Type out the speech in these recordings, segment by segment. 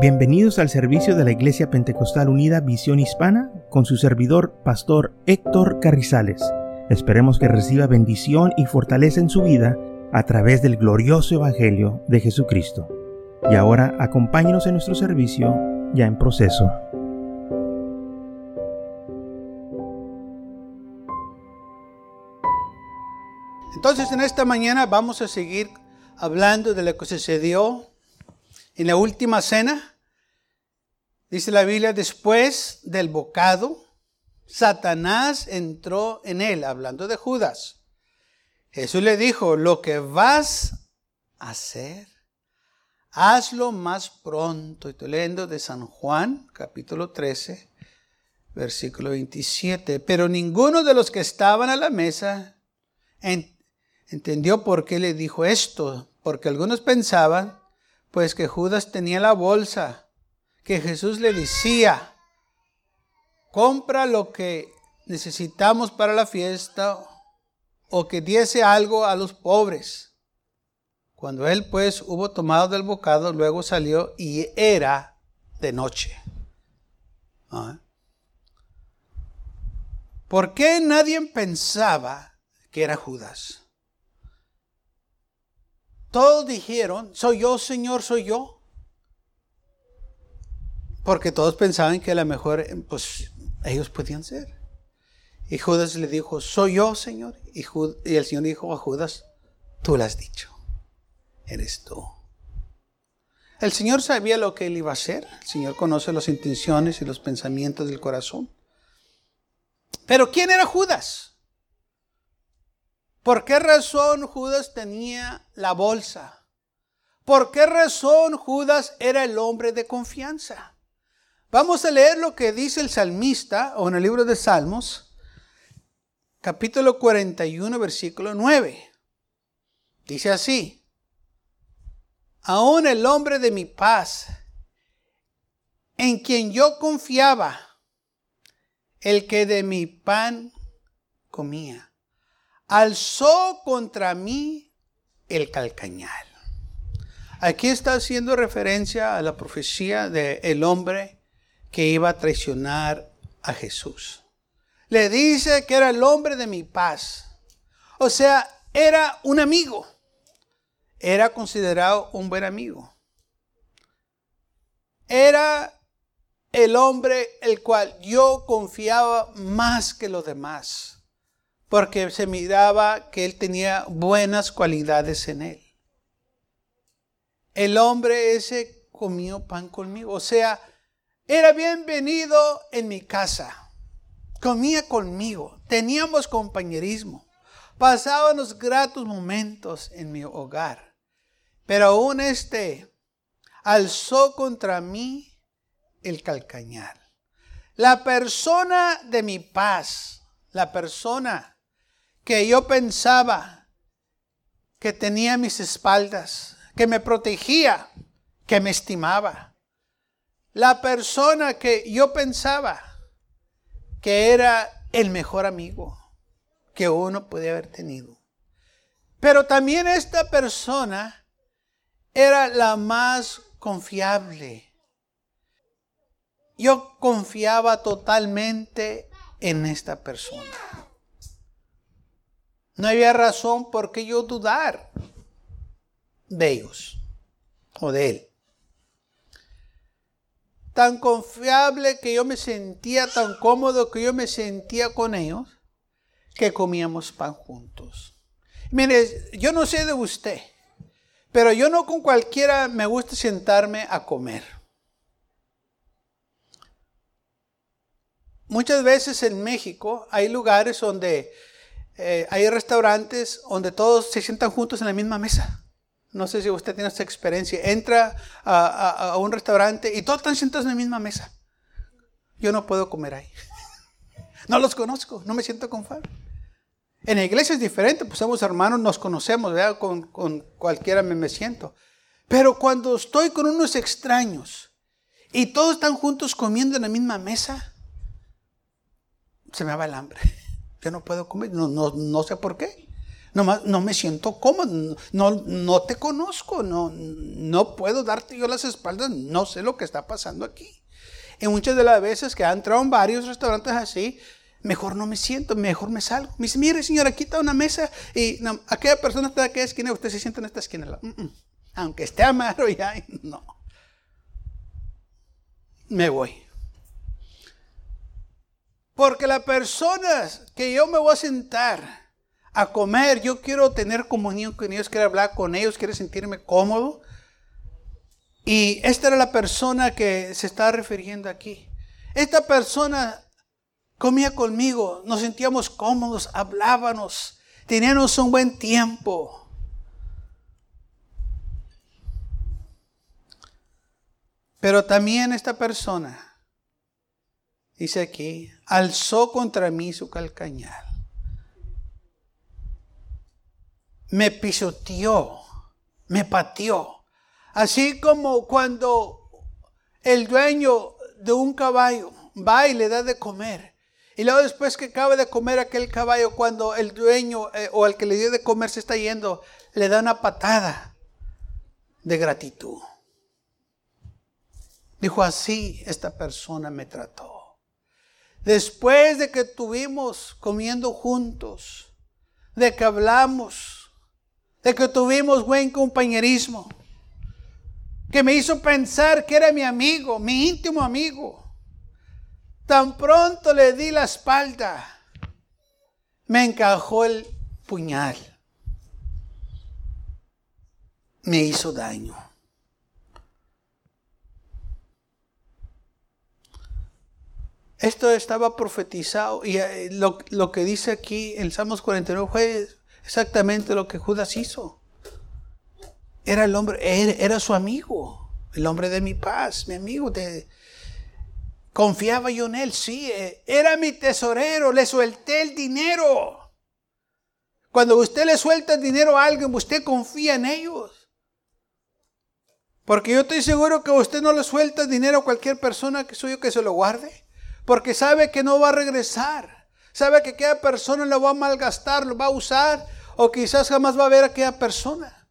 Bienvenidos al servicio de la Iglesia Pentecostal Unida Visión Hispana con su servidor, Pastor Héctor Carrizales. Esperemos que reciba bendición y fortaleza en su vida a través del glorioso Evangelio de Jesucristo. Y ahora acompáñenos en nuestro servicio ya en proceso. Entonces en esta mañana vamos a seguir hablando de lo que sucedió en la última cena, dice la Biblia, después del bocado, Satanás entró en él, hablando de Judas. Jesús le dijo, lo que vas a hacer, hazlo más pronto. Estoy leyendo de San Juan, capítulo 13, versículo 27. Pero ninguno de los que estaban a la mesa entendió por qué le dijo esto, porque algunos pensaban pues que Judas tenía la bolsa, que Jesús le decía, compra lo que necesitamos para la fiesta o que diese algo a los pobres. Cuando él pues hubo tomado del bocado, luego salió y era de noche. ¿Ah? ¿Por qué nadie pensaba que era Judas? Todos dijeron, soy yo, Señor, soy yo. Porque todos pensaban que a lo mejor, pues, ellos podían ser. Y Judas le dijo, soy yo, Señor. Y, y el Señor dijo a Judas, tú lo has dicho. Eres tú. El Señor sabía lo que él iba a hacer. El Señor conoce las intenciones y los pensamientos del corazón. Pero ¿quién era Judas? ¿Por qué razón Judas tenía la bolsa? ¿Por qué razón Judas era el hombre de confianza? Vamos a leer lo que dice el salmista o en el libro de Salmos, capítulo 41, versículo 9. Dice así, aún el hombre de mi paz, en quien yo confiaba, el que de mi pan comía alzó contra mí el calcañal. Aquí está haciendo referencia a la profecía del el hombre que iba a traicionar a Jesús. Le dice que era el hombre de mi paz. O sea, era un amigo. Era considerado un buen amigo. Era el hombre el cual yo confiaba más que los demás porque se miraba que él tenía buenas cualidades en él. El hombre ese comió pan conmigo, o sea, era bienvenido en mi casa, comía conmigo, teníamos compañerismo, pasábamos gratos momentos en mi hogar, pero aún este alzó contra mí el calcañar. La persona de mi paz, la persona que yo pensaba que tenía mis espaldas, que me protegía, que me estimaba. La persona que yo pensaba que era el mejor amigo que uno podía haber tenido. Pero también esta persona era la más confiable. Yo confiaba totalmente en esta persona. No había razón por qué yo dudar de ellos o de él. Tan confiable que yo me sentía, tan cómodo que yo me sentía con ellos, que comíamos pan juntos. Mire, yo no sé de usted, pero yo no con cualquiera me gusta sentarme a comer. Muchas veces en México hay lugares donde eh, hay restaurantes donde todos se sientan juntos en la misma mesa. No sé si usted tiene esa experiencia. Entra a, un restaurante y todos están sentados en la misma mesa. Yo no puedo comer ahí. No los conozco, no me siento conforme. En la iglesia es diferente, pues somos hermanos, nos conocemos, Con, con cualquiera me, me siento. Pero cuando estoy con unos extraños y todos están juntos comiendo en la misma mesa, se me va el hambre. Yo no puedo comer, no, no, no sé por qué. No, me siento cómodo, no, no te conozco, no, no puedo darte yo las espaldas, no sé lo que está pasando aquí. Y muchas de las veces que han entrado en varios restaurantes así, mejor no me siento, mejor me salgo. Me dice, mire señora, aquí está una mesa y aquella persona está en aquella esquina, usted se sienta en esta esquina. Mm, mm. Aunque esté amaro ya, no. Me voy. Porque las personas que yo me voy a sentar a comer, yo quiero tener comunión con ellos, quiero hablar con ellos, quiero sentirme cómodo. Y esta era la persona que se está refiriendo aquí. Esta persona comía conmigo, nos sentíamos cómodos, hablábamos, teníamos un buen tiempo. Pero también esta persona dice aquí, alzó contra mí su calcañal. Me pisoteó, me pateó. Así como cuando el dueño de un caballo va y le da de comer. Y luego después que acaba de comer aquel caballo, cuando el dueño eh, o el que le dio de comer se está yendo, le da una patada de gratitud. Dijo así, esta persona me trató. Después de que tuvimos comiendo juntos, de que hablamos, de que tuvimos buen compañerismo, que me hizo pensar que era mi amigo, mi íntimo amigo. Tan pronto le di la espalda, me encajó el puñal. Me hizo daño. Esto estaba profetizado y eh, lo, que dice aquí en Salmos 49 fue exactamente lo que Judas hizo. Era el hombre, era, su amigo, el hombre de mi paz, mi amigo. confiaba yo en él, sí, eh, era mi tesorero, le solté el dinero. Cuando usted le suelta el dinero a alguien, usted confía en ellos. Porque yo estoy seguro que usted no le suelta el dinero a cualquier persona que suyo que se lo guarde porque sabe que no va a regresar. Sabe que aquella persona lo va a malgastar, lo va a usar, o quizás jamás va a ver a aquella persona.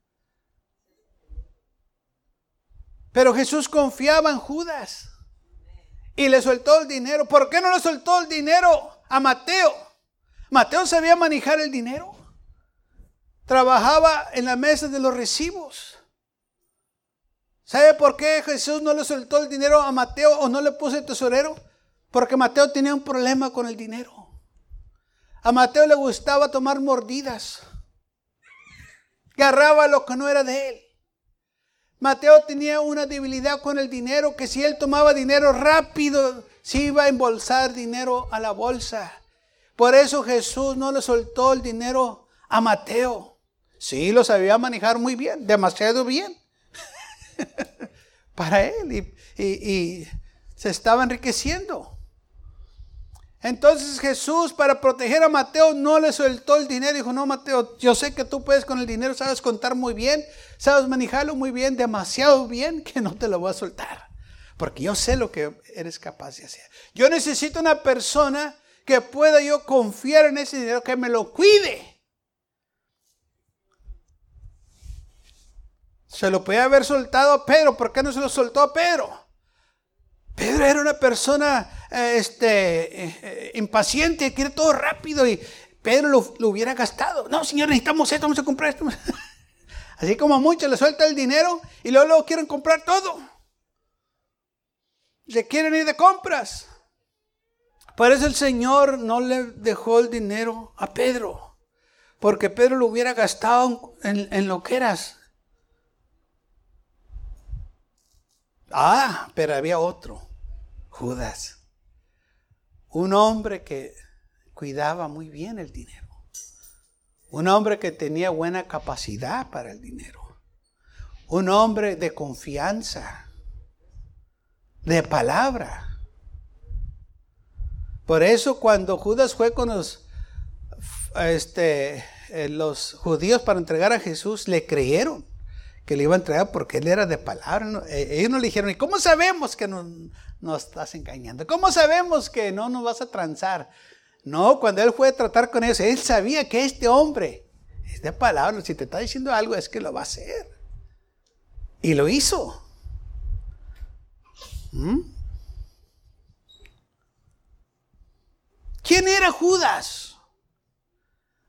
Pero Jesús confiaba en Judas y le soltó el dinero. ¿Por qué no le soltó el dinero a Mateo? Mateo sabía manejar el dinero. Trabajaba en la mesa de los recibos. ¿Sabe por qué Jesús no le soltó el dinero a Mateo o no le puso el tesorero? Porque Mateo tenía un problema con el dinero. A Mateo le gustaba tomar mordidas. Agarraba lo que no era de él. Mateo tenía una debilidad con el dinero que si él tomaba dinero rápido, se iba a embolsar dinero a la bolsa. Por eso Jesús no le soltó el dinero a Mateo. Sí, lo sabía manejar muy bien, demasiado bien. Para él. y se estaba enriqueciendo. Entonces Jesús para proteger a Mateo no le soltó el dinero. Dijo, no Mateo, yo sé que tú puedes con el dinero, sabes contar muy bien, sabes manejarlo muy bien, demasiado bien, que no te lo voy a soltar. Porque yo sé lo que eres capaz de hacer. Yo necesito una persona que pueda yo confiar en ese dinero, que me lo cuide. Se lo podía haber soltado a Pedro. ¿Por qué no se lo soltó a Pedro? Pedro era una persona este, eh, impaciente, quiere todo rápido y Pedro lo, hubiera gastado. No, señor, necesitamos esto, vamos a comprar esto. Así como a muchos le suelta el dinero y luego, luego quieren comprar todo. Se quieren ir de compras. Por eso el Señor no le dejó el dinero a Pedro. Porque Pedro lo hubiera gastado en, en lo que eras. Ah, pero había otro. Judas. Un hombre que cuidaba muy bien el dinero. Un hombre que tenía buena capacidad para el dinero. Un hombre de confianza, de palabra. Por eso cuando Judas fue con los, este, eh, judíos para entregar a Jesús, le creyeron que le iba a entregar porque él era de palabra. Eh, ellos no le dijeron, ¿y cómo sabemos que nos, nos, estás engañando? ¿Cómo sabemos que no nos vas a transar? No, cuando él fue a tratar con ellos, él sabía que este hombre Es de palabra. Si te está diciendo algo es que lo va a hacer. Y lo hizo. ¿Mm? ¿Quién era Judas?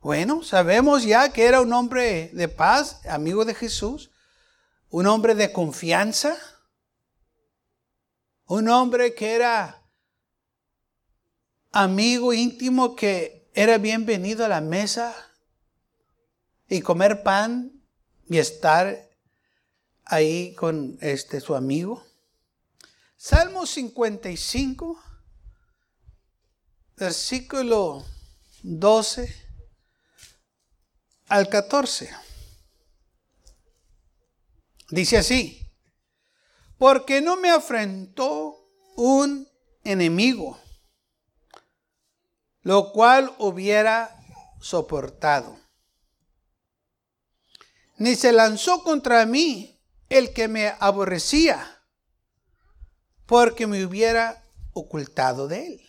Bueno, sabemos ya que era un hombre de paz, amigo de Jesús, un hombre de confianza, un hombre que era amigo íntimo, que era bienvenido a la mesa y comer pan y estar ahí con este su amigo. Salmo 55, versículo 12 al 14. Dice así, porque no me afrentó un enemigo, lo cual hubiera soportado. Ni se lanzó contra mí el que me aborrecía, porque me hubiera ocultado de él.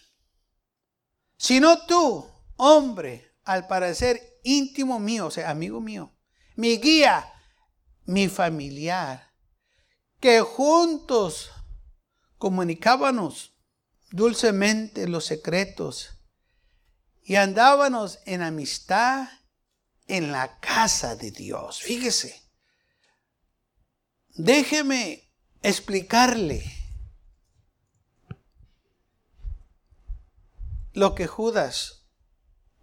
Sino tú, hombre, al parecer íntimo mío, o sea, amigo mío, mi guía, mi familiar, que juntos comunicábamos dulcemente los secretos y andábamos en amistad en la casa de Dios. Fíjese, déjeme explicarle lo que Judas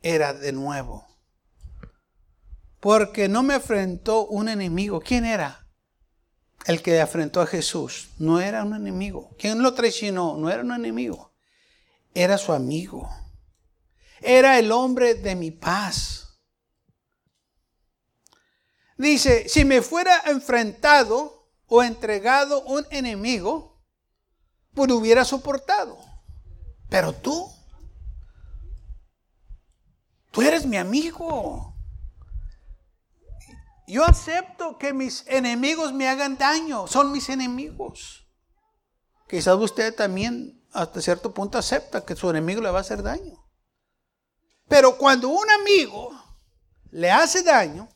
era de nuevo porque no me afrentó un enemigo. ¿Quién era? El que afrentó a Jesús. No era un enemigo. ¿Quién lo traicionó? No era un enemigo. Era su amigo. Era el hombre de mi paz. Dice, si me fuera enfrentado o entregado un enemigo, pues lo hubiera soportado. Pero tú, tú eres mi amigo. Yo acepto que mis enemigos me hagan daño, son mis enemigos. Quizás usted también hasta cierto punto acepta que su enemigo le va a hacer daño. Pero cuando un amigo le hace daño,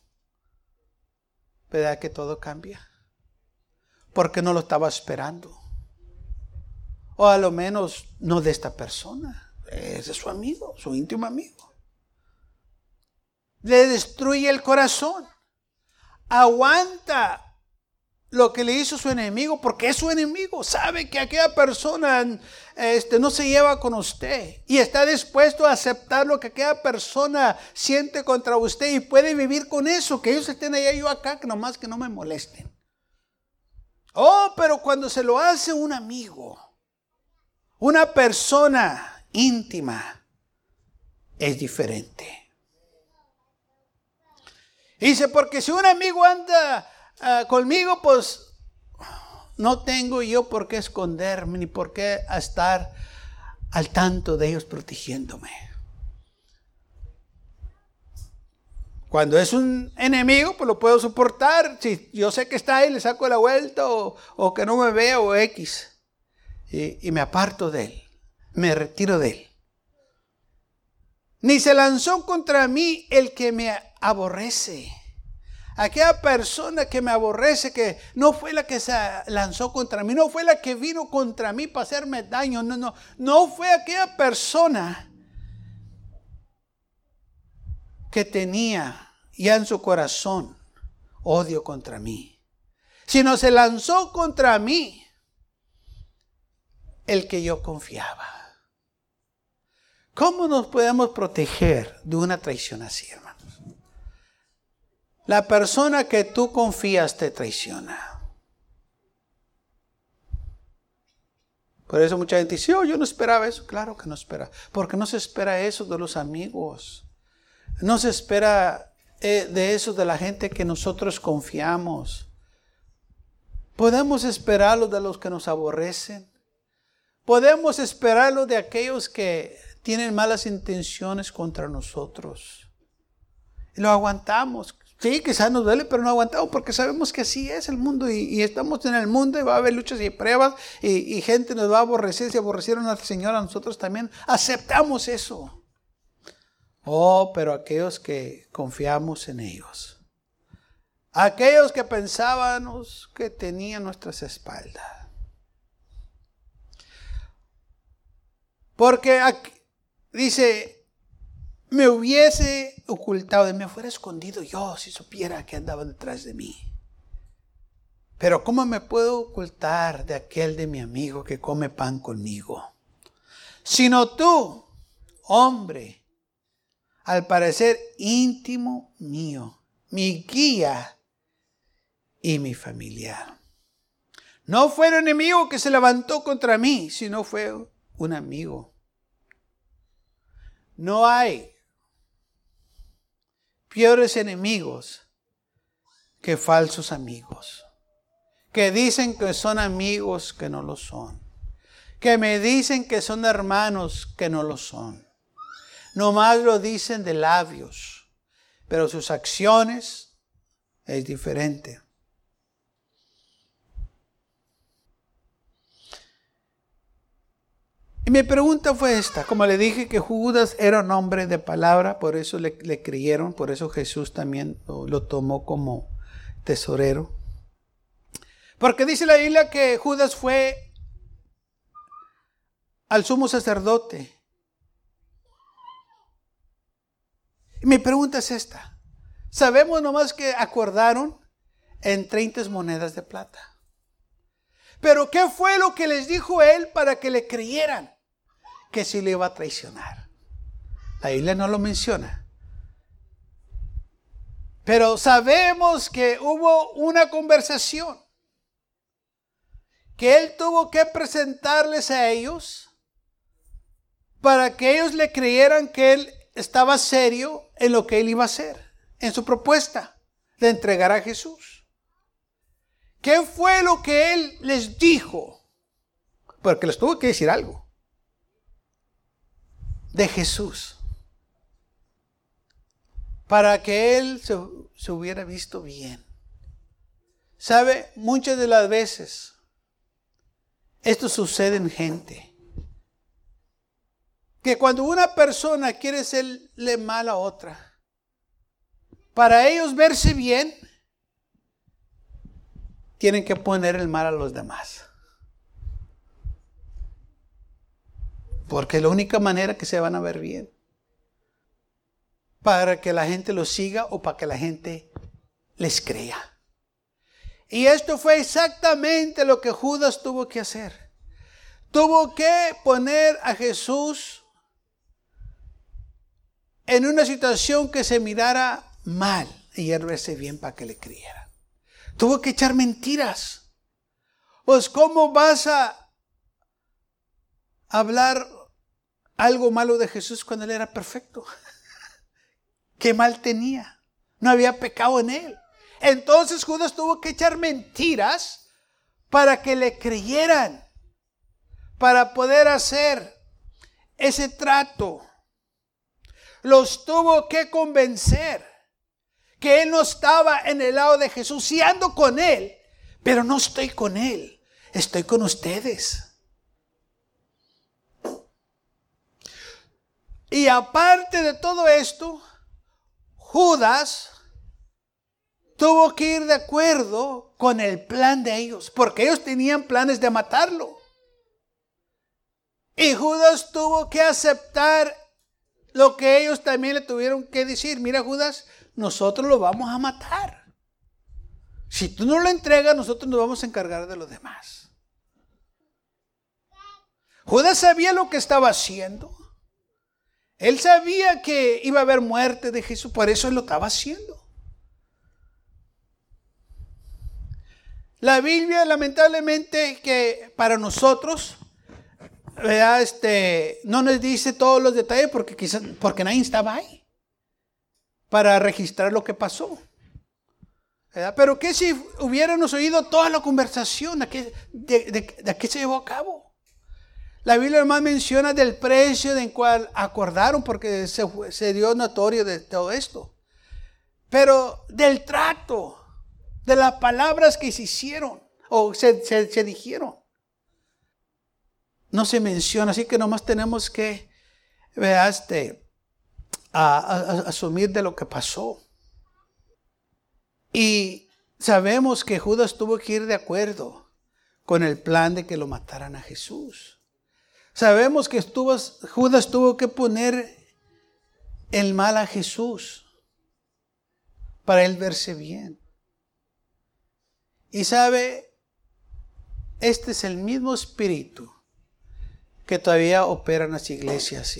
¿verdad que todo cambia? Porque no lo estaba esperando. O a lo menos no de esta persona. Es de su amigo, su íntimo amigo. Le destruye el corazón aguanta lo que le hizo su enemigo porque es su enemigo. Sabe que aquella persona este, no se lleva con usted y está dispuesto a aceptar lo que aquella persona siente contra usted y puede vivir con eso, que ellos estén allá yo acá, que nomás que no me molesten. Oh, pero cuando se lo hace un amigo, una persona íntima, es diferente. Dice, porque si un amigo anda ah, conmigo, pues no tengo yo por qué esconderme ni por qué estar al tanto de ellos protegiéndome. Cuando es un enemigo, pues lo puedo soportar. Si yo sé que está ahí, le saco la vuelta o, que no me vea o X. Y, me aparto de él. Me retiro de él. Ni se lanzó contra mí el que me aborrece. Aquella persona que me aborrece, que no fue la que se lanzó contra mí, no fue la que vino contra mí para hacerme daño, no, no, no fue aquella persona que tenía ya en su corazón odio contra mí, sino se lanzó contra mí el que yo confiaba. ¿Cómo nos podemos proteger de una traición así, hermanos? La persona que tú confías te traiciona. Por eso mucha gente dice, oh, yo no esperaba eso. Claro que no espera. Porque no se espera eso de los amigos. No se espera eh, de eso de la gente que nosotros confiamos. Podemos esperarlo de los que nos aborrecen. Podemos esperarlo de aquellos que tienen malas intenciones contra nosotros. Y lo aguantamos. Sí, quizás nos duele, pero no aguantamos porque sabemos que así es el mundo y, estamos en el mundo y va a haber luchas y pruebas y, gente nos va a aborrecer. Si aborrecieron al Señor, a nosotros también aceptamos eso. Oh, pero aquellos que confiamos en ellos. Aquellos que pensábamos que tenían nuestras espaldas. Porque dice, me hubiese ocultado, me fuera escondido yo si supiera que andaba detrás de mí. Pero ¿cómo me puedo ocultar de aquel de mi amigo que come pan conmigo? Sino tú, hombre, al parecer íntimo mío, mi guía y mi familiar. No fue el enemigo que se levantó contra mí, sino fue un amigo. No hay peores enemigos que falsos amigos, que dicen que son amigos que no lo son, que me dicen que son hermanos que no lo son. Nomás lo dicen de labios, pero sus acciones es diferente. Mi pregunta fue esta, como le dije que Judas era un hombre de palabra, por eso le, creyeron, por eso Jesús también lo, tomó como tesorero. Porque dice la Biblia que Judas fue al sumo sacerdote. Y mi pregunta es esta. Sabemos nomás que acordaron en 30 monedas de plata. Pero ¿qué fue lo que les dijo él para que le creyeran? Que si le iba a traicionar. La Biblia no lo menciona. Pero sabemos que hubo una conversación que él tuvo que presentarles a ellos para que ellos le creyeran que él estaba serio en lo que él iba a hacer, en su propuesta de entregar a Jesús. ¿Qué fue lo que él les dijo? Porque les tuvo que decir algo. De Jesús. Para que él se, hubiera visto bien. ¿Sabe? Muchas de las veces esto sucede en gente. Que cuando una persona quiere serle mal a otra, para ellos verse bien, tienen que poner el mal a los demás. Porque es la única manera que se van a ver bien. Para que la gente los siga o para que la gente les crea. Y esto fue exactamente lo que Judas tuvo que hacer. Tuvo que poner a Jesús en una situación que se mirara mal y él verse bien para que le creyera. Tuvo que echar mentiras. Pues ¿cómo vas a hablar algo malo de Jesús cuando él era perfecto? ¿Qué mal tenía? No había pecado en él. Entonces Judas tuvo que echar mentiras para que le creyeran, para poder hacer ese trato. Los tuvo que convencer que él no estaba en el lado de Jesús. Sí ando con él, pero no estoy con él. Estoy con ustedes. Y aparte de todo esto, Judas tuvo que ir de acuerdo con el plan de ellos, porque ellos tenían planes de matarlo. Y Judas tuvo que aceptar lo que ellos también le tuvieron que decir. Mira, Judas, nosotros lo vamos a matar. Si tú no lo entregas, nosotros nos vamos a encargar de los demás. Judas sabía lo que estaba haciendo. Él sabía que iba a haber muerte de Jesús, por eso él lo estaba haciendo. La Biblia, lamentablemente, que para nosotros, este, no nos dice todos los detalles porque quizás, porque nadie estaba ahí para registrar lo que pasó. Pero ¿qué si hubiéramos oído toda la conversación? ¿De qué, se llevó a cabo? La Biblia además menciona del precio en cual acordaron porque se, dio notorio de todo esto. Pero del trato, de las palabras que se hicieron o se, dijeron, no se menciona. Así que nomás tenemos que, este, a, asumir de lo que pasó. Y sabemos que Judas tuvo que ir de acuerdo con el plan de que lo mataran a Jesús. Sabemos que estuvo, Judas tuvo que poner el mal a Jesús para él verse bien. Y sabe, este es el mismo espíritu que todavía opera en las iglesias.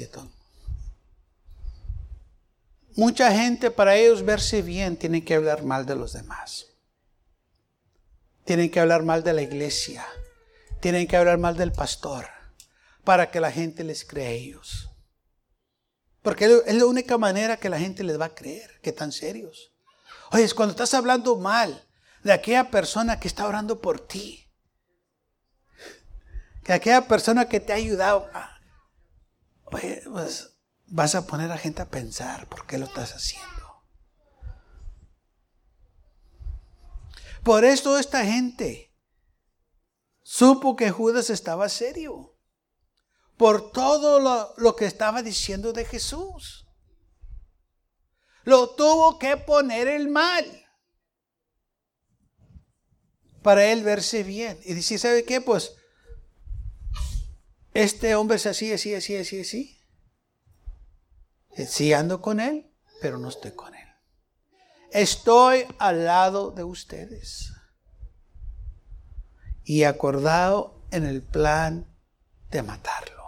Mucha gente para ellos verse bien tienen que hablar mal de los demás. Tienen que hablar mal de la iglesia. Tienen que hablar mal del pastor para que la gente les crea a ellos. Porque es la única manera que la gente les va a creer que están serios. Oye, es cuando estás hablando mal de aquella persona que está orando por ti, que aquella persona que te ha ayudado, oye, pues vas a poner a gente a pensar por qué lo estás haciendo. Por eso esta gente supo que Judas estaba serio. Por todo lo, lo, que estaba diciendo de Jesús. Lo tuvo que poner el mal. Para él verse bien. Y dice, ¿sabe qué? Pues este hombre es así, así, así, así, así. Sí ando con él, pero no estoy con él. Estoy al lado de ustedes. Y acordado en el plan de matarlo.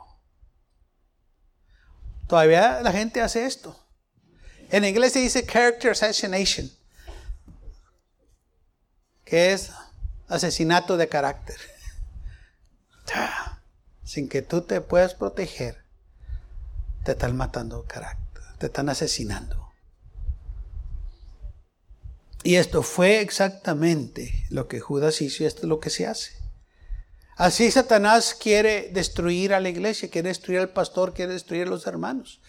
Todavía la gente hace esto. En inglés se dice character assassination, que es asesinato de carácter. Sin que tú te puedas proteger, te están matando carácter, te están asesinando. Y esto fue exactamente lo que Judas hizo y esto es lo que se hace. Así Satanás quiere destruir a la iglesia, quiere destruir al pastor, quiere destruir a los hermanos.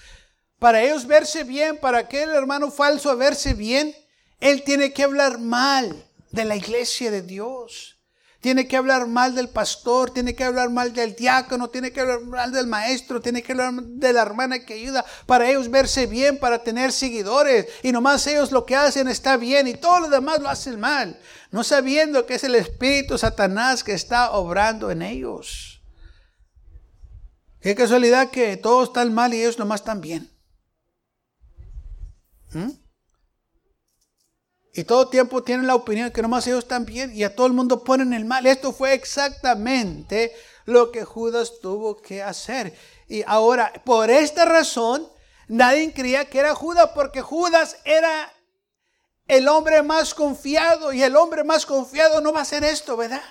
Para ellos verse bien, para aquel hermano falso verse bien, él tiene que hablar mal de la iglesia de Dios tiene que hablar mal del pastor, tiene que hablar mal del diácono, tiene que hablar mal del maestro, tiene que hablar de la hermana que ayuda para ellos verse bien, para tener seguidores. Y nomás ellos lo que hacen está bien y todo lo demás lo hacen mal, no sabiendo que es el espíritu Satanás que está obrando en ellos. Qué casualidad que todos están mal y ellos nomás están bien. ¿Mm? Y todo tiempo tienen la opinión que nomás ellos están bien y a todo el mundo ponen el mal. Esto fue exactamente lo que Judas tuvo que hacer. Y ahora, por esta razón, nadie creía que era Judas porque Judas era el hombre más confiado y el hombre más confiado no va a hacer esto, ¿verdad?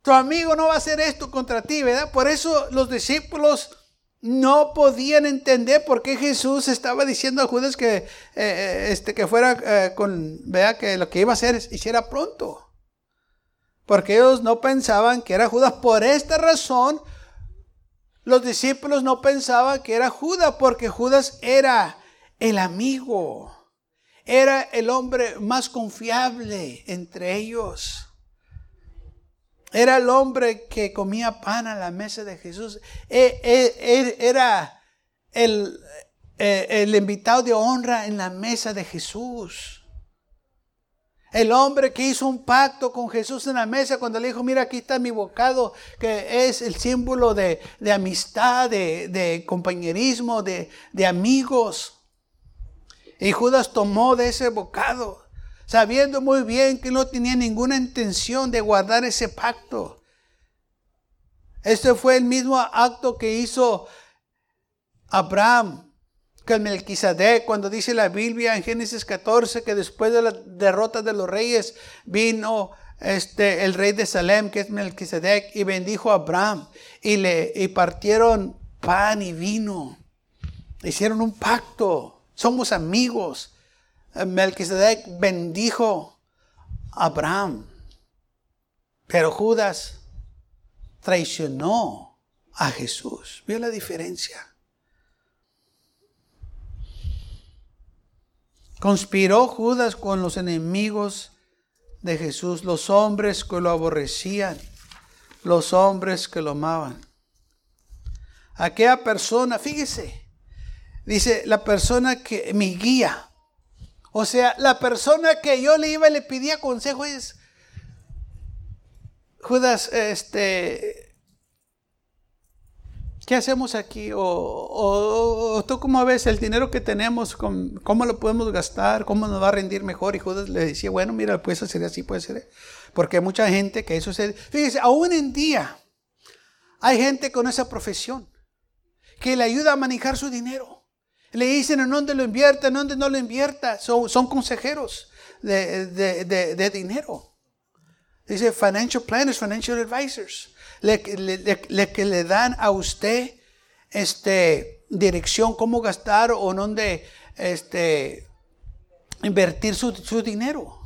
Tu amigo no va a hacer esto contra ti, ¿verdad? Por eso los discípulos no podían entender por qué Jesús estaba diciendo a Judas que, eh, eh, este, que fuera eh, con, vea, que lo que iba a hacer hiciera pronto. Porque ellos no pensaban que era Judas. Por esta razón, los discípulos no pensaban que era Judas, porque Judas era el amigo, era el hombre más confiable entre ellos. Era el hombre que comía pan a la mesa de Jesús. E, e, era el, e, el invitado de honra en la mesa de Jesús. El hombre que hizo un pacto con Jesús en la mesa cuando le dijo, mira, aquí está mi bocado, que es el símbolo de, amistad, de, compañerismo, de, de amigos. Y Judas tomó de ese bocado sabiendo muy bien que no tenía ninguna intención de guardar ese pacto. Este fue el mismo acto que hizo Abraham con Melquisedec, cuando dice la Biblia en Génesis 14 que después de la derrota de los reyes vino este, el rey de Salem, que es Melquisedec, y bendijo a Abraham y le y partieron pan y vino. Hicieron un pacto. Somos amigos. Melquisedec bendijo a Abraham, pero Judas traicionó a Jesús. ¿Vio la diferencia? Conspiró Judas con los enemigos de Jesús, los hombres que lo aborrecían, los hombres que lo amaban. Aquella persona, fíjese, Dice, la persona que, mi guía. O sea, la persona que yo le iba y le pedía consejo es, Judas, este, ¿qué hacemos aquí? O, tú cómo ves el dinero que tenemos, cómo lo podemos gastar, cómo nos va a rendir mejor. Y Judas le decía, bueno, mira, puede ser así, puede ser. Porque hay mucha gente que eso se... Fíjese, aún en día hay gente con esa profesión que le ayuda a manejar su dinero. Le dicen en dónde lo invierta, en dónde no lo invierta. Son, consejeros de, dinero. Dice financial planners, financial advisors. Le, que le dan a usted este, dirección cómo gastar o dónde este, invertir su, dinero.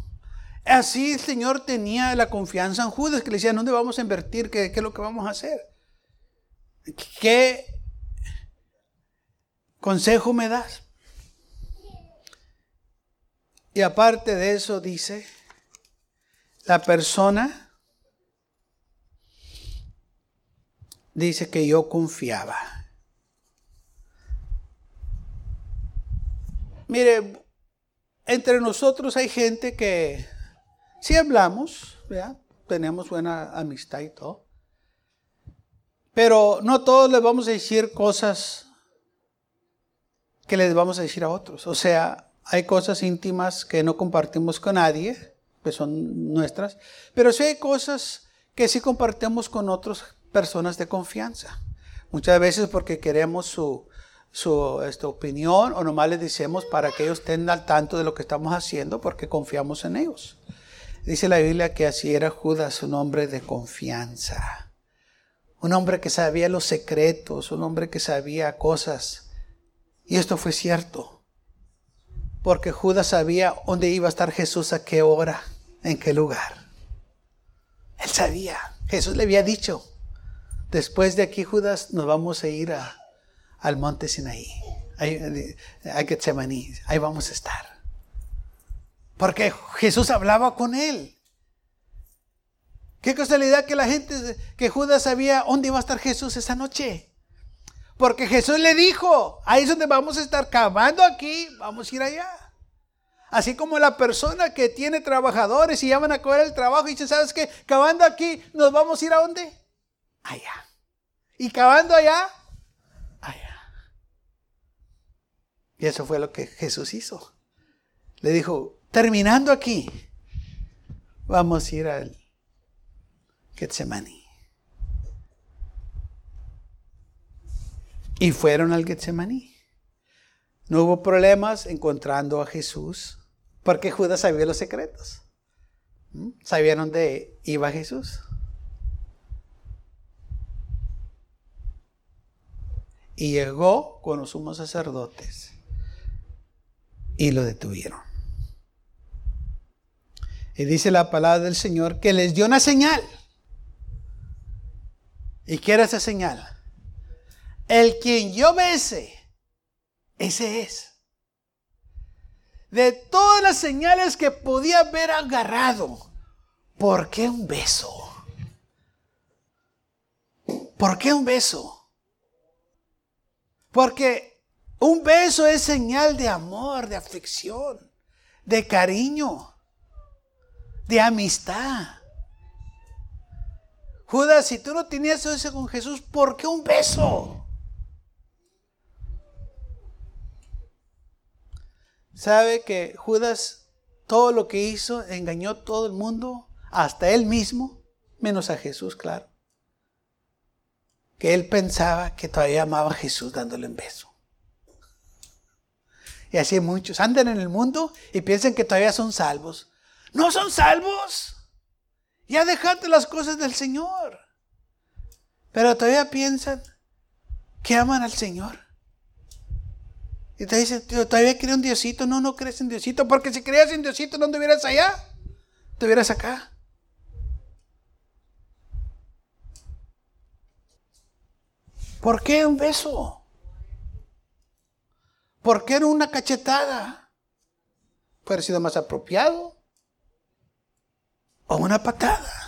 Así el Señor tenía la confianza en Judas, que le decía, ¿dónde vamos a invertir? ¿Qué, ¿Qué, es lo que vamos a hacer? ¿Qué consejo me das? Y aparte de eso dice, la persona dice que yo confiaba. Mire, entre nosotros hay gente que sí hablamos, tenemos buena amistad y todo, pero no todos les vamos a decir cosas que les vamos a decir a otros. O sea, hay cosas íntimas que no compartimos con nadie que son nuestras, pero sí hay cosas que sí compartimos con otras personas de confianza. Muchas veces porque queremos su, su esta opinión o nomás les decimos para que ellos estén al tanto de lo que estamos haciendo porque confiamos en ellos. Dice la Biblia que así era Judas, un hombre de confianza. Un hombre que sabía los secretos, un hombre que sabía cosas. Y esto fue cierto porque Judas sabía dónde iba a estar Jesús a qué hora, en qué lugar. Él sabía, Jesús le había dicho, después de aquí Judas nos vamos a ir al monte Sinaí, a Getsemaní, ahí vamos a estar. Porque Jesús hablaba con él. Qué casualidad que la gente, que Judas sabía dónde iba a estar Jesús esa noche. Porque Jesús le dijo, ahí es donde vamos a estar cavando aquí, vamos a ir allá. Así como la persona que tiene trabajadores y ya van a coger el trabajo y dice, ¿sabes qué? Cavando aquí, ¿nos vamos a ir a dónde? Allá. Y cavando allá, allá. Y eso fue lo que Jesús hizo. Le dijo, terminando aquí, vamos a ir al Getsemaní. Y fueron al Getsemaní. No hubo problemas encontrando a Jesús, porque Judas sabía los secretos. ¿Mm? Sabía dónde iba Jesús. Y llegó con los sumos sacerdotes y lo detuvieron. Y dice la palabra del Señor que les dio una señal. ¿Y qué era esa señal? El quien yo bese, ese es. De todas las señales que podía haber agarrado, ¿por qué un beso? ¿Por qué un beso? Porque un beso es señal de amor, de aflicción, de cariño, de amistad. Judas, si tú no tenías eso con Jesús, ¿por qué un beso? ¿Sabe que Judas todo lo que hizo engañó a todo el mundo, hasta él mismo, menos a Jesús, claro? Que él pensaba que todavía amaba a Jesús dándole un beso. Y así muchos andan en el mundo y piensan que todavía son salvos. No son salvos. Ya dejate las cosas del Señor. Pero todavía piensan que aman al Señor. Y te dicen, ¿todavía crees en Diosito? No, no crees en Diosito, porque si creías en Diosito, ¿no estuvieras allá? Estuvieras acá. ¿Por qué un beso? ¿Por qué no una cachetada? Haber sido más apropiado. O una patada.